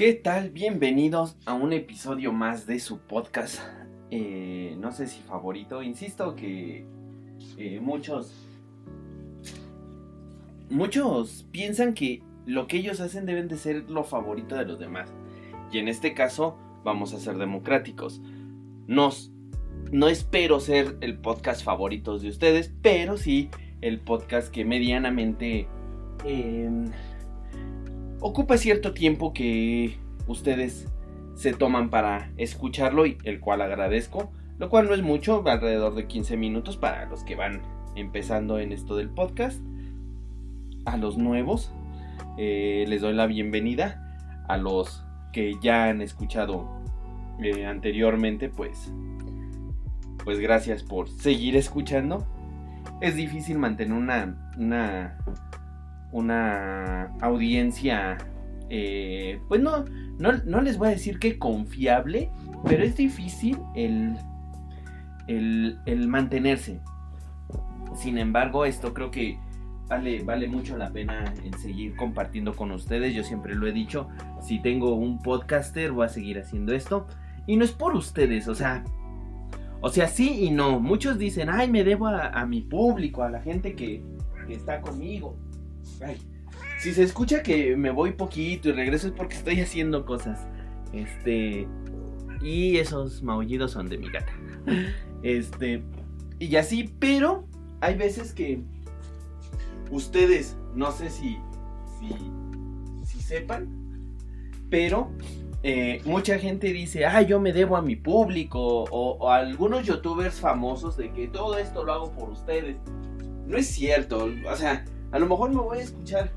¿Qué tal? Bienvenidos a un episodio más de su podcast. Eh, no sé si favorito, insisto que eh, muchos muchos piensan que lo que ellos hacen deben de ser lo favorito de los demás. Y en este caso vamos a ser democráticos. Nos, no espero ser el podcast favorito de ustedes, pero sí el podcast que medianamente em, ocupa cierto tiempo que ustedes se toman para escucharlo y el cual agradezco. Lo cual no es mucho, alrededor de 15 minutos para los que van empezando en esto del podcast a los nuevos. Eh, les doy la bienvenida. A los que ya han escuchado eh, anteriormente, pues, pues gracias por seguir escuchando. Es difícil mantener una, una, una audiencia, eh, pues no, no, no, les voy a decir que confiable, pero es difícil el, el, el mantenerse. Sin embargo, esto creo que vale, mucho la pena en seguir compartiendo con ustedes. Yo siempre lo he dicho, si tengo un podcaster voy a seguir haciendo esto. Y no es por ustedes, o sea, o sea, sí y no. Muchos dicen, ay, me debo a, mi público, a la gente que, está conmigo. Si se escucha que me voy poquito y regreso es porque estoy haciendo cosas. Este. Y esos maullidos son de mi gata. Este. Y así, pero hay veces que ustedes, no sé si, si, sepan, pero eh, mucha gente dice, ah, yo me debo a mi público, o, algunos youtubers famosos de que todo esto lo hago por ustedes. No es cierto, o sea, a lo mejor me voy a escuchar,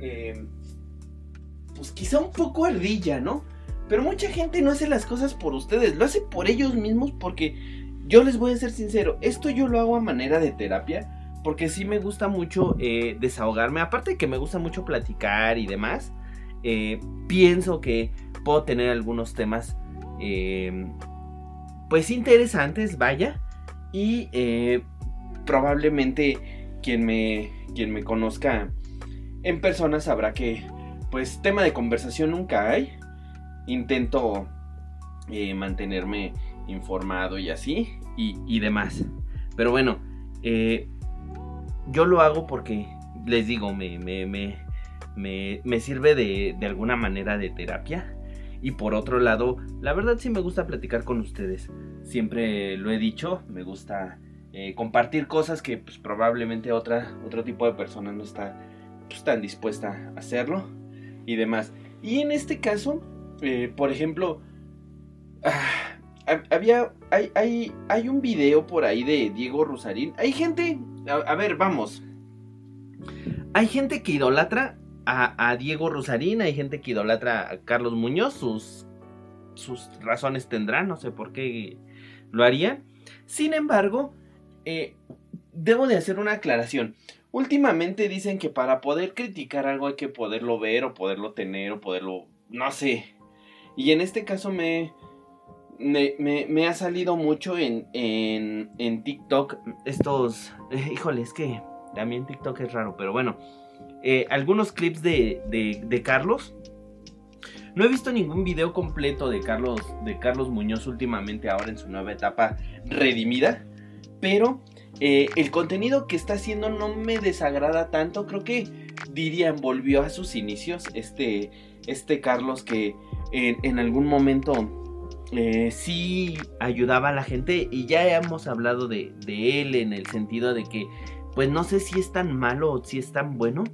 eh, pues quizá un poco ardilla, ¿no? Pero mucha gente no hace las cosas por ustedes, lo hace por ellos mismos porque yo les voy a ser sincero, esto yo lo hago a manera de terapia porque sí me gusta mucho eh, desahogarme. Aparte de que me gusta mucho platicar y demás, eh, pienso que puedo tener algunos temas, em, pues interesantes, vaya. Y eh, probablemente quien me, quien me conozca en persona sabrá que, pues, tema de conversación nunca hay. Intento mantenerme informado y así, y, y demás. Pero bueno, eh, yo lo hago porque, les digo, me, me, me, me, sirve de, de alguna manera de terapia. Y por otro lado, la verdad sí me gusta platicar con ustedes. Siempre lo he dicho, me gusta eh, compartir cosas que pues, probablemente otra, otro tipo de persona no está pues, tan dispuesta a hacerlo y demás. Y en este caso, eh, por ejemplo, ah, había, hay, hay, hay un video por ahí de Diego Rosarín. Hay gente a, ver, vamos. Hay gente que idolatra a, Diego Rosarín, hay gente que idolatra a Carlos Muñoz, sus, sus razones tendrán, no sé por qué lo harían. Sin embargo, eh, debo de hacer una aclaración. Últimamente dicen que para poder criticar algo hay que poderlo ver o poderlo tener o poderlo... no sé. Y en este caso me, me, ha salido mucho en, en, TikTok estos... Eh, híjole, es que también TikTok es raro, pero bueno. Eh, algunos clips de, de, Carlos. No he visto ningún video completo de Carlos, de Carlos Muñoz últimamente, ahora en su nueva etapa redimida. Pero eh, el contenido que está haciendo no me desagrada tanto. Creo que diría volvió a sus inicios. Este, este Carlos que en, algún momento eh, sí ayudaba a la gente y ya hemos hablado de, él en el sentido de que pues no sé si es tan malo o si es tan bueno.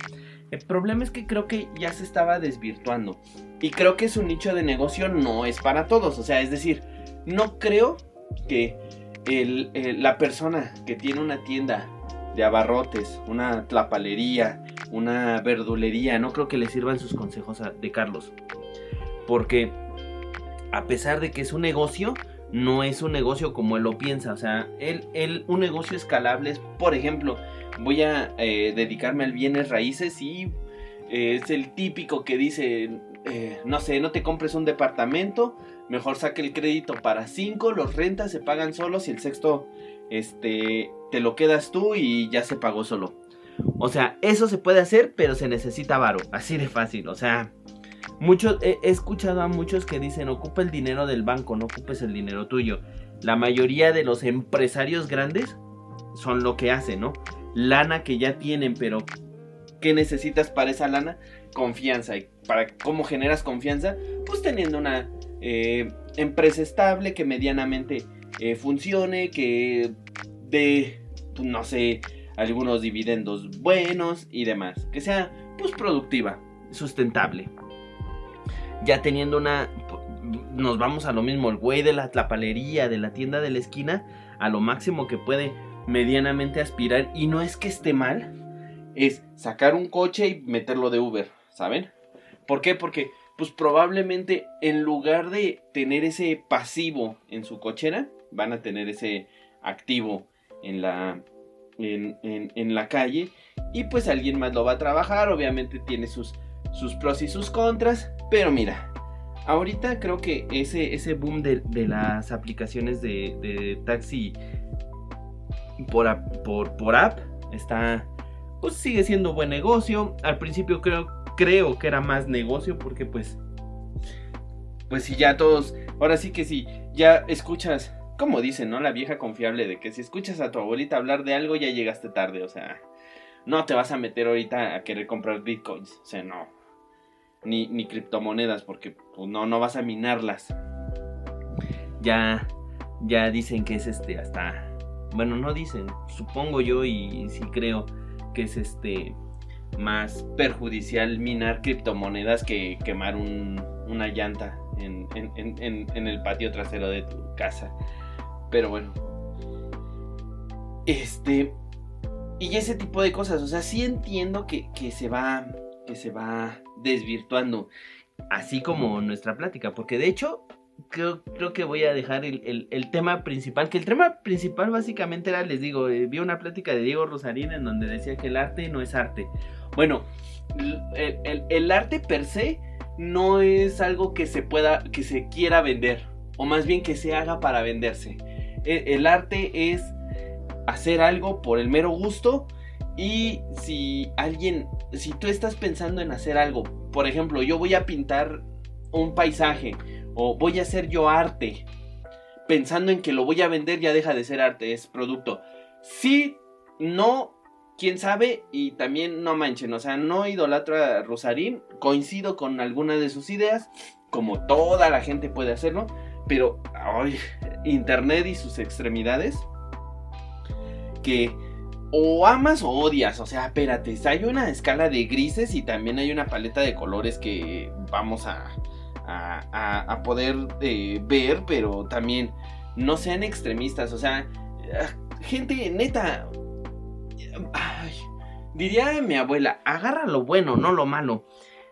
El problema es que creo que ya se estaba desvirtuando y creo que su nicho de negocio no es para todos, o sea, es decir, no creo que la persona que tiene una tienda de abarrotes, una tlapalería, una verdulería. No creo que le sirvan sus consejos de Carlos. Porque a pesar de que es un negocio, no es un negocio como él lo piensa. O sea, él, un negocio escalable es, por ejemplo, voy a eh, dedicarme al bienes raíces y eh, es el típico que dice, eh, no sé, no te compres un departamento, mejor saque el crédito para cinco, los rentas se pagan solos y el sexto, este, te lo quedas tú y ya se pagó solo. O sea, eso se puede hacer, pero se necesita varo, así de fácil. O sea, muchos he, escuchado a muchos que dicen, ocupa el dinero del banco, no ocupes el dinero tuyo. La mayoría de los empresarios grandes son lo que hacen, ¿no? Lana que ya tienen, pero ¿qué necesitas para esa lana? Confianza. ¿Y para cómo generas confianza? Pues teniendo una eh, empresa estable que medianamente eh, funcione, que dé, pues, no sé, algunos dividendos buenos y demás. Que sea, pues, productiva, sustentable. Ya teniendo una... Nos vamos a lo mismo, el güey de la tlapalería, de la tienda de la esquina, a lo máximo que puede medianamente aspirar. Y no es que esté mal, es sacar un coche y meterlo de Uber, ¿saben? ¿Por qué? Porque pues probablemente en lugar de tener ese pasivo en su cochera, van a tener ese activo en la, en, la calle y pues alguien más lo va a trabajar, obviamente tiene sus, sus pros y sus contras, pero mira, ahorita creo que ese, ese boom de, las aplicaciones de, taxi por, por, por app está, pues sigue siendo buen negocio, al principio creo creo que era más negocio porque pues pues si ya todos, ahora sí que si ya escuchas, como dicen, ¿no? La vieja confiable de que si escuchas a tu abuelita hablar de algo ya llegaste tarde, o sea, no te vas a meter ahorita a querer comprar bitcoins, o sea, no. Ni, ni criptomonedas porque pues, no, no vas a minarlas. Ya, ya dicen que es este, hasta, bueno, no dicen, supongo yo y sí creo que es este más perjudicial minar criptomonedas que quemar una llanta en, el patio trasero de tu casa. Pero bueno. Este. Y ese tipo de cosas. O sea, sí entiendo que, se va. Que se va desvirtuando. Así como nuestra plática. Porque de hecho. Creo, creo que voy a dejar el, tema principal. Que el tema principal básicamente era, les digo, eh, vi una plática de Diego Rosarín en donde decía que el arte no es arte. Bueno, el, arte per se no es algo que se pueda, que se quiera vender, o más bien que se haga para venderse. E, el, arte es hacer algo por el mero gusto y si alguien, si tú estás pensando en hacer algo, por ejemplo, yo voy a pintar un paisaje o voy a hacer yo arte, pensando en que lo voy a vender ya deja de ser arte, es producto. Si no quién sabe, y también no manchen, o sea, no idolatro a Rosarín, coincido con alguna de sus ideas, como toda la gente puede hacerlo, pero ay, Internet y sus extremidades, que o amas o odias, o sea, espérate, hay una escala de grises y también hay una paleta de colores que vamos a, a, poder eh, ver, pero también no sean extremistas, o sea, gente neta, diría mi abuela, agarra lo bueno, no lo malo.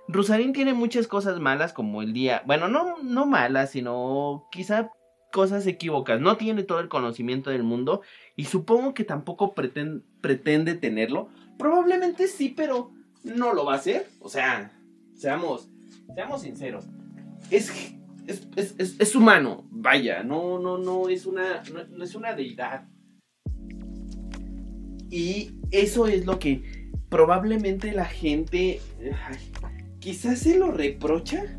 Rosarín tiene muchas cosas malas como el día, bueno, no, no malas, sino quizá cosas equívocas. No tiene todo el conocimiento del mundo y supongo que tampoco pretende, pretende tenerlo. Probablemente sí, pero no lo va a hacer. O sea, seamos, seamos sinceros. Es, es, humano, vaya, no, no, no es una, no es una deidad. Y eso es lo que probablemente la gente quizás se lo reprocha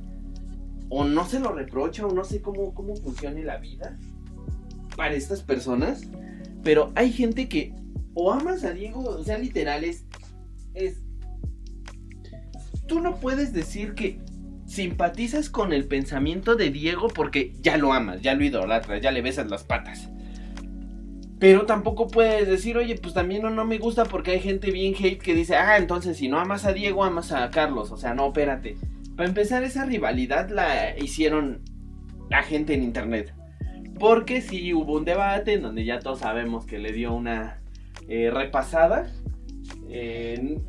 o no se lo reprocha o no sé cómo, cómo funciona la vida para estas personas. Pero hay gente que o amas a Diego, o sea, literal es, es... Tú no puedes decir que simpatizas con el pensamiento de Diego porque ya lo amas, ya lo idolatras, ya le besas las patas. Pero tampoco puedes decir, oye, pues también no, me gusta porque hay gente bien hate que dice, ah, entonces si no amas a Diego, amas a Carlos. O sea, no, espérate. Para empezar, esa rivalidad la hicieron la gente en internet. Porque sí hubo un debate en donde ya todos sabemos que le dio una eh, repasada en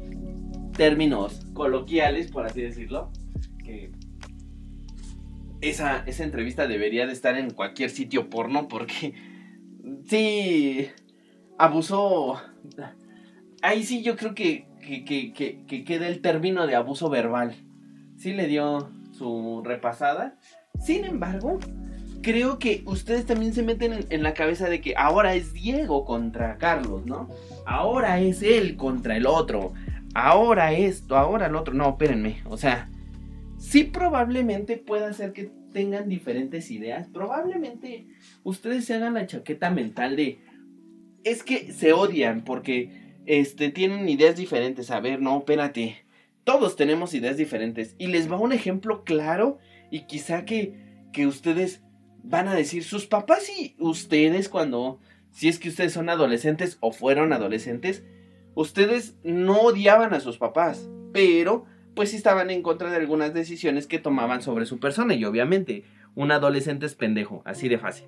términos coloquiales, por así decirlo. Esa, esa entrevista debería de estar en cualquier sitio porno porque sí abusó. Ahí sí yo creo que, que, que, que, queda el término de abuso verbal. Sí le dio su repasada. Sin embargo, creo que ustedes también se meten en, la cabeza de que ahora es Diego contra Carlos, ¿no? Ahora es él contra el otro. Ahora esto, ahora el otro. No, espérenme. O sea, sí probablemente pueda ser que tengan diferentes ideas. Probablemente ustedes se hagan la chaqueta mental de... Es que se odian porque este, tienen ideas diferentes. A ver, no, espérate. Todos tenemos ideas diferentes. Y les va un ejemplo claro y quizá que, que ustedes van a decir sus papás y ustedes cuando, si es que ustedes son adolescentes o fueron adolescentes, ustedes no odiaban a sus papás, pero pues estaban en contra de algunas decisiones que tomaban sobre su persona y obviamente un adolescente es pendejo, así de fácil.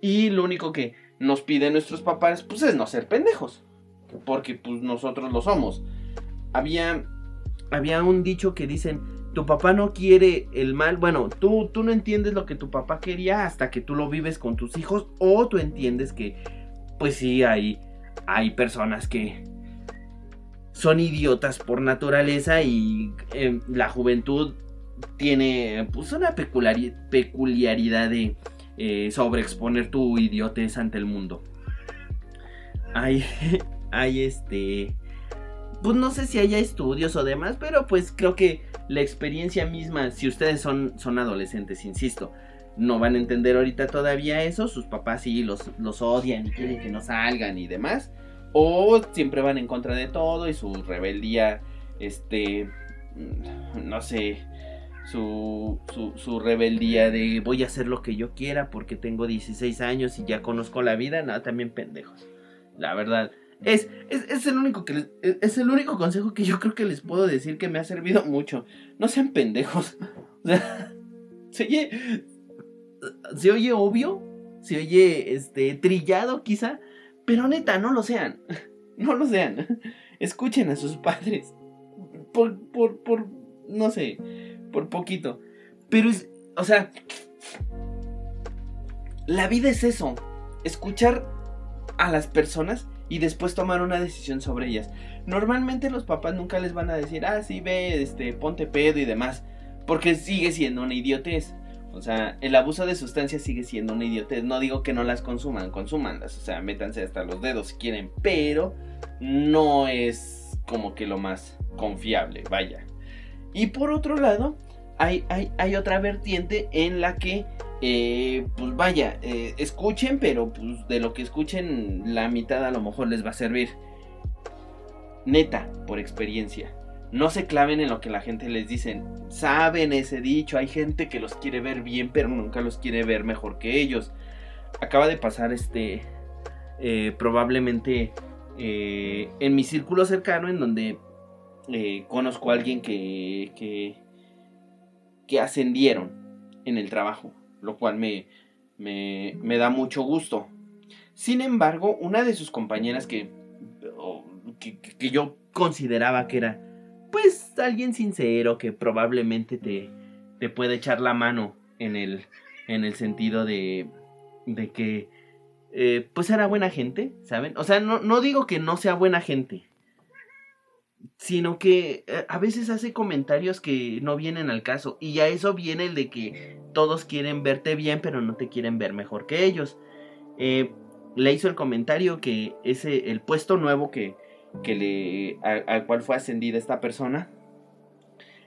Y lo único que nos piden nuestros papás pues es no ser pendejos, porque pues nosotros lo somos. Había había un dicho que dicen tu papá no quiere el mal. Bueno, tú, tú no entiendes lo que tu papá quería hasta que tú lo vives con tus hijos. O tú entiendes que, pues sí, hay, hay personas que son idiotas por naturaleza y em, la juventud tiene pues una peculiaridad de eh, sobreexponer tu idiotez ante el mundo. Hay, hay este pues no sé si haya estudios o demás, pero pues creo que la experiencia misma, si ustedes son, son adolescentes, insisto, no van a entender ahorita todavía eso, sus papás sí los, los odian y quieren que no salgan y demás, o siempre van en contra de todo y su rebeldía, este, no sé, su, su, su, rebeldía de voy a hacer lo que yo quiera porque tengo 16 años y ya conozco la vida, nada, también pendejos. La verdad, es, es, el único que es el único consejo que yo creo que les puedo decir que me ha servido mucho. No sean pendejos. O sea, se oye. Se oye obvio. Se oye este trillado quizá. Pero neta, no lo sean. No lo sean. Escuchen a sus padres. Por, por, por. No sé. Por poquito. Pero es. O sea. La vida es eso. Escuchar a las personas y después tomar una decisión sobre ellas. Normalmente los papás nunca les van a decir, ah, sí, ve, este, ponte pedo y demás, porque sigue siendo una idiotez. O sea, el abuso de sustancias sigue siendo una idiotez. No digo que no las consuman, consumanlas. O sea, métanse hasta los dedos si quieren, pero no es como que lo más confiable, vaya. Y por otro lado, hay, hay, hay otra vertiente en la que eh, pues vaya, eh, escuchen, pero pues de lo que escuchen, la mitad a lo mejor les va a servir. Neta, por experiencia. No se claven en lo que la gente les dice. Saben ese dicho, hay gente que los quiere ver bien, pero nunca los quiere ver mejor que ellos. Acaba de pasar este, eh, probablemente en mi círculo cercano, en donde conozco a alguien que, que, que ascendieron en el trabajo lo cual me, me, da mucho gusto. Sin embargo, una de sus compañeras que, que, yo consideraba que era, pues, alguien sincero, que probablemente te, te puede echar la mano en el, en el sentido de, de que, eh, pues, era buena gente, ¿saben? O sea, no, no digo que no sea buena gente, sino que eh, a veces hace comentarios que no vienen al caso y a eso viene el de que todos quieren verte bien pero no te quieren ver mejor que ellos. Eh, le hizo el comentario que ese el puesto nuevo que, que le al cual fue ascendida esta persona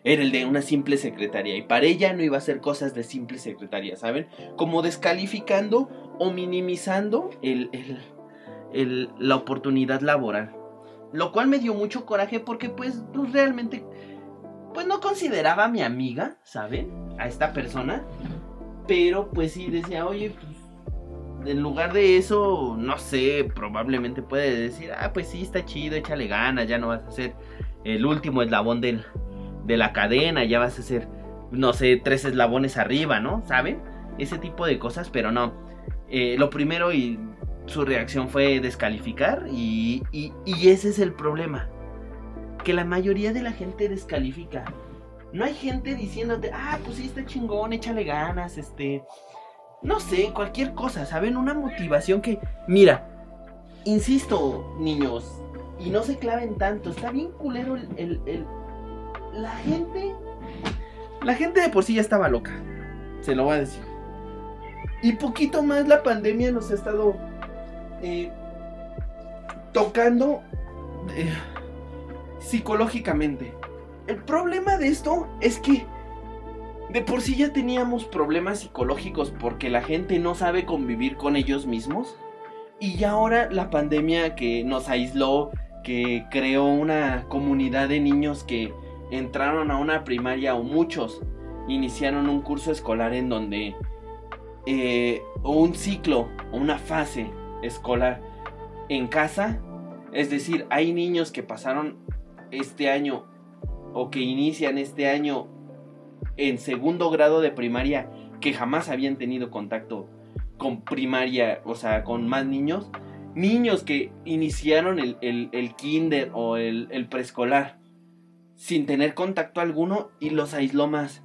era el de una simple secretaria y para ella no iba a hacer cosas de simple secretaria, ¿saben? Como descalificando o minimizando el, el, la oportunidad laboral. Lo cual me dio mucho coraje porque pues, pues realmente pues no consideraba a mi amiga, ¿saben? A esta persona. Pero pues sí decía, oye, en lugar de eso, no sé, probablemente puede decir, ah, pues sí, está chido, échale ganas, ya no vas a ser el último eslabón de la cadena, ya vas a ser, no sé, tres eslabones arriba, ¿no? ¿Saben? Ese tipo de cosas, pero no. Eh, lo primero y su reacción fue descalificar y, y, y ese es el problema. Que la mayoría de la gente descalifica. No hay gente diciéndote, ah, pues sí, está chingón, échale ganas, este... No sé, cualquier cosa, ¿saben? Una motivación que... Mira, insisto, niños, y no se claven tanto, está bien culero el... el. La gente... La gente de por sí ya estaba loca, se lo voy a decir. Y poquito más la pandemia nos ha estado eh, tocando eh, psicológicamente. El problema de esto es que de por sí ya teníamos problemas psicológicos porque la gente no sabe convivir con ellos mismos. Y ya ahora la pandemia que nos aisló, que creó una comunidad de niños que entraron a una primaria o muchos iniciaron un curso escolar en donde eh, o un ciclo una fase escolar en casa. Es decir, hay niños que pasaron este año o que inician este año en segundo grado de primaria que jamás habían tenido contacto con primaria, o sea, con más niños. Niños que iniciaron el, kinder o el, el preescolar sin tener contacto alguno y los aisló más.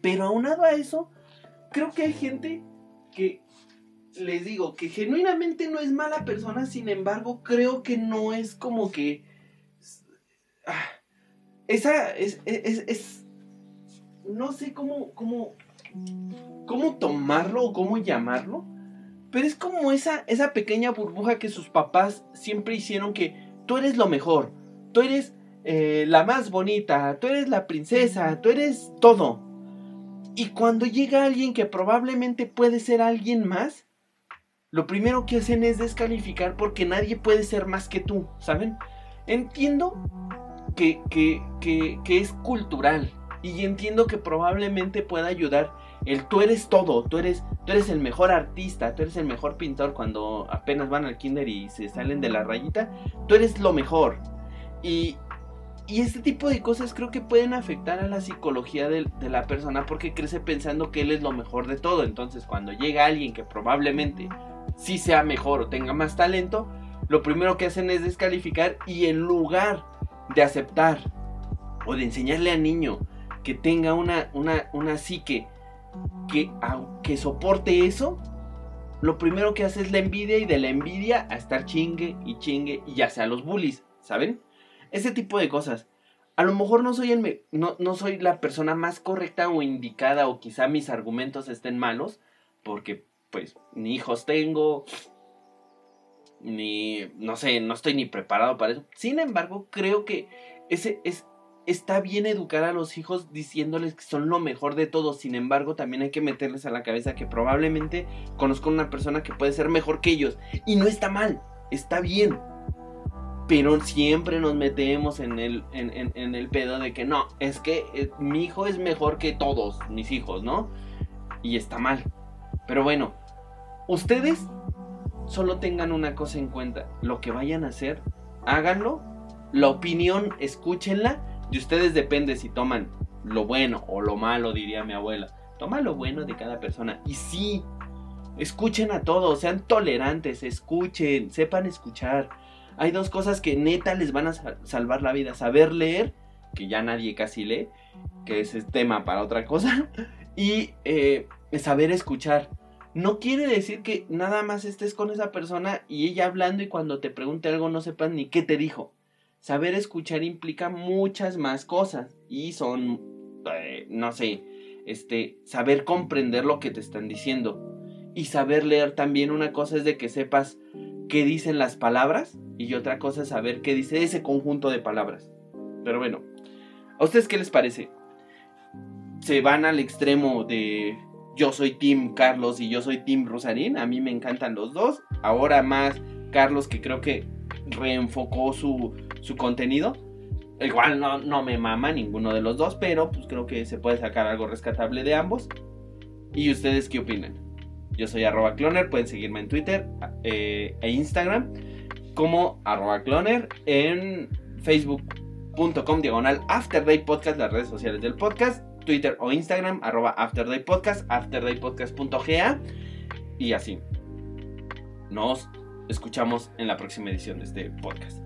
Pero aunado a eso, creo que hay gente que, les digo, que genuinamente no es mala persona, sin embargo, creo que no es como que... Ah, esa es, es, no sé cómo, cómo, cómo tomarlo o cómo llamarlo, pero es como esa, esa pequeña burbuja que sus papás siempre hicieron que tú eres lo mejor, tú eres eh, la más bonita, tú eres la princesa, tú eres todo. Y cuando llega alguien que probablemente puede ser alguien más, lo primero que hacen es descalificar porque nadie puede ser más que tú, ¿saben? Entiendo que, que, es cultural y entiendo que probablemente pueda ayudar el tú eres todo, tú eres, tú eres el mejor artista, tú eres el mejor pintor cuando apenas van al kinder y se salen de la rayita, tú eres lo mejor. Y, y este tipo de cosas creo que pueden afectar a la psicología de, de, la persona porque crece pensando que él es lo mejor de todo. Entonces cuando llega alguien que probablemente sí sea mejor o tenga más talento, lo primero que hacen es descalificar y en lugar de aceptar o de enseñarle al niño que tenga una, una, una psique que, soporte eso, lo primero que hace es la envidia y de la envidia a estar chingue y chingue y ya sea los bullies, ¿saben? Ese tipo de cosas. A lo mejor no soy, el no, no soy la persona más correcta o indicada o quizá mis argumentos estén malos porque pues ni hijos tengo, ni, no sé, no estoy ni preparado para eso. Sin embargo, creo que ese es, está bien educar a los hijos diciéndoles que son lo mejor de todo. Sin embargo, también hay que meterles a la cabeza que probablemente conozco una persona que puede ser mejor que ellos. Y no está mal, está bien. Pero siempre nos metemos en el, en, el pedo de que no, es que eh, mi hijo es mejor que todos mis hijos, ¿no? Y está mal. Pero bueno, ustedes solo tengan una cosa en cuenta. Lo que vayan a hacer, háganlo. La opinión, escúchenla. De ustedes depende si toman lo bueno o lo malo, diría mi abuela. Toma lo bueno de cada persona. Y sí, escuchen a todos, sean tolerantes, escuchen, sepan escuchar. Hay dos cosas que neta les van a salvar la vida. Saber leer, que ya nadie casi lee, que ese es tema para otra cosa. Y eh, saber escuchar no quiere decir que nada más estés con esa persona y ella hablando y cuando te pregunte algo no sepas ni qué te dijo. Saber escuchar implica muchas más cosas y son, eh, no sé, este, saber comprender lo que te están diciendo. Y saber leer también una cosa es de que sepas qué dicen las palabras y otra cosa es saber qué dice ese conjunto de palabras. Pero bueno, ¿a ustedes qué les parece? ¿Se van al extremo de yo soy Team Carlos y yo soy Team Rosarín. A mí me encantan los dos. Ahora más Carlos que creo que reenfocó su, su contenido. Igual no, no me mama ninguno de los dos, pero pues creo que se puede sacar algo rescatable de ambos. ¿Y ustedes qué opinan? Yo soy arroba cloner, pueden seguirme en Twitter eh, e Instagram como arroba cloner en facebook.com diagonal afterday podcast, las redes sociales del podcast Twitter o Instagram, arroba Afterdaypodcast, afterdaypodcast.ga y así. nos escuchamos en la próxima edición de este podcast.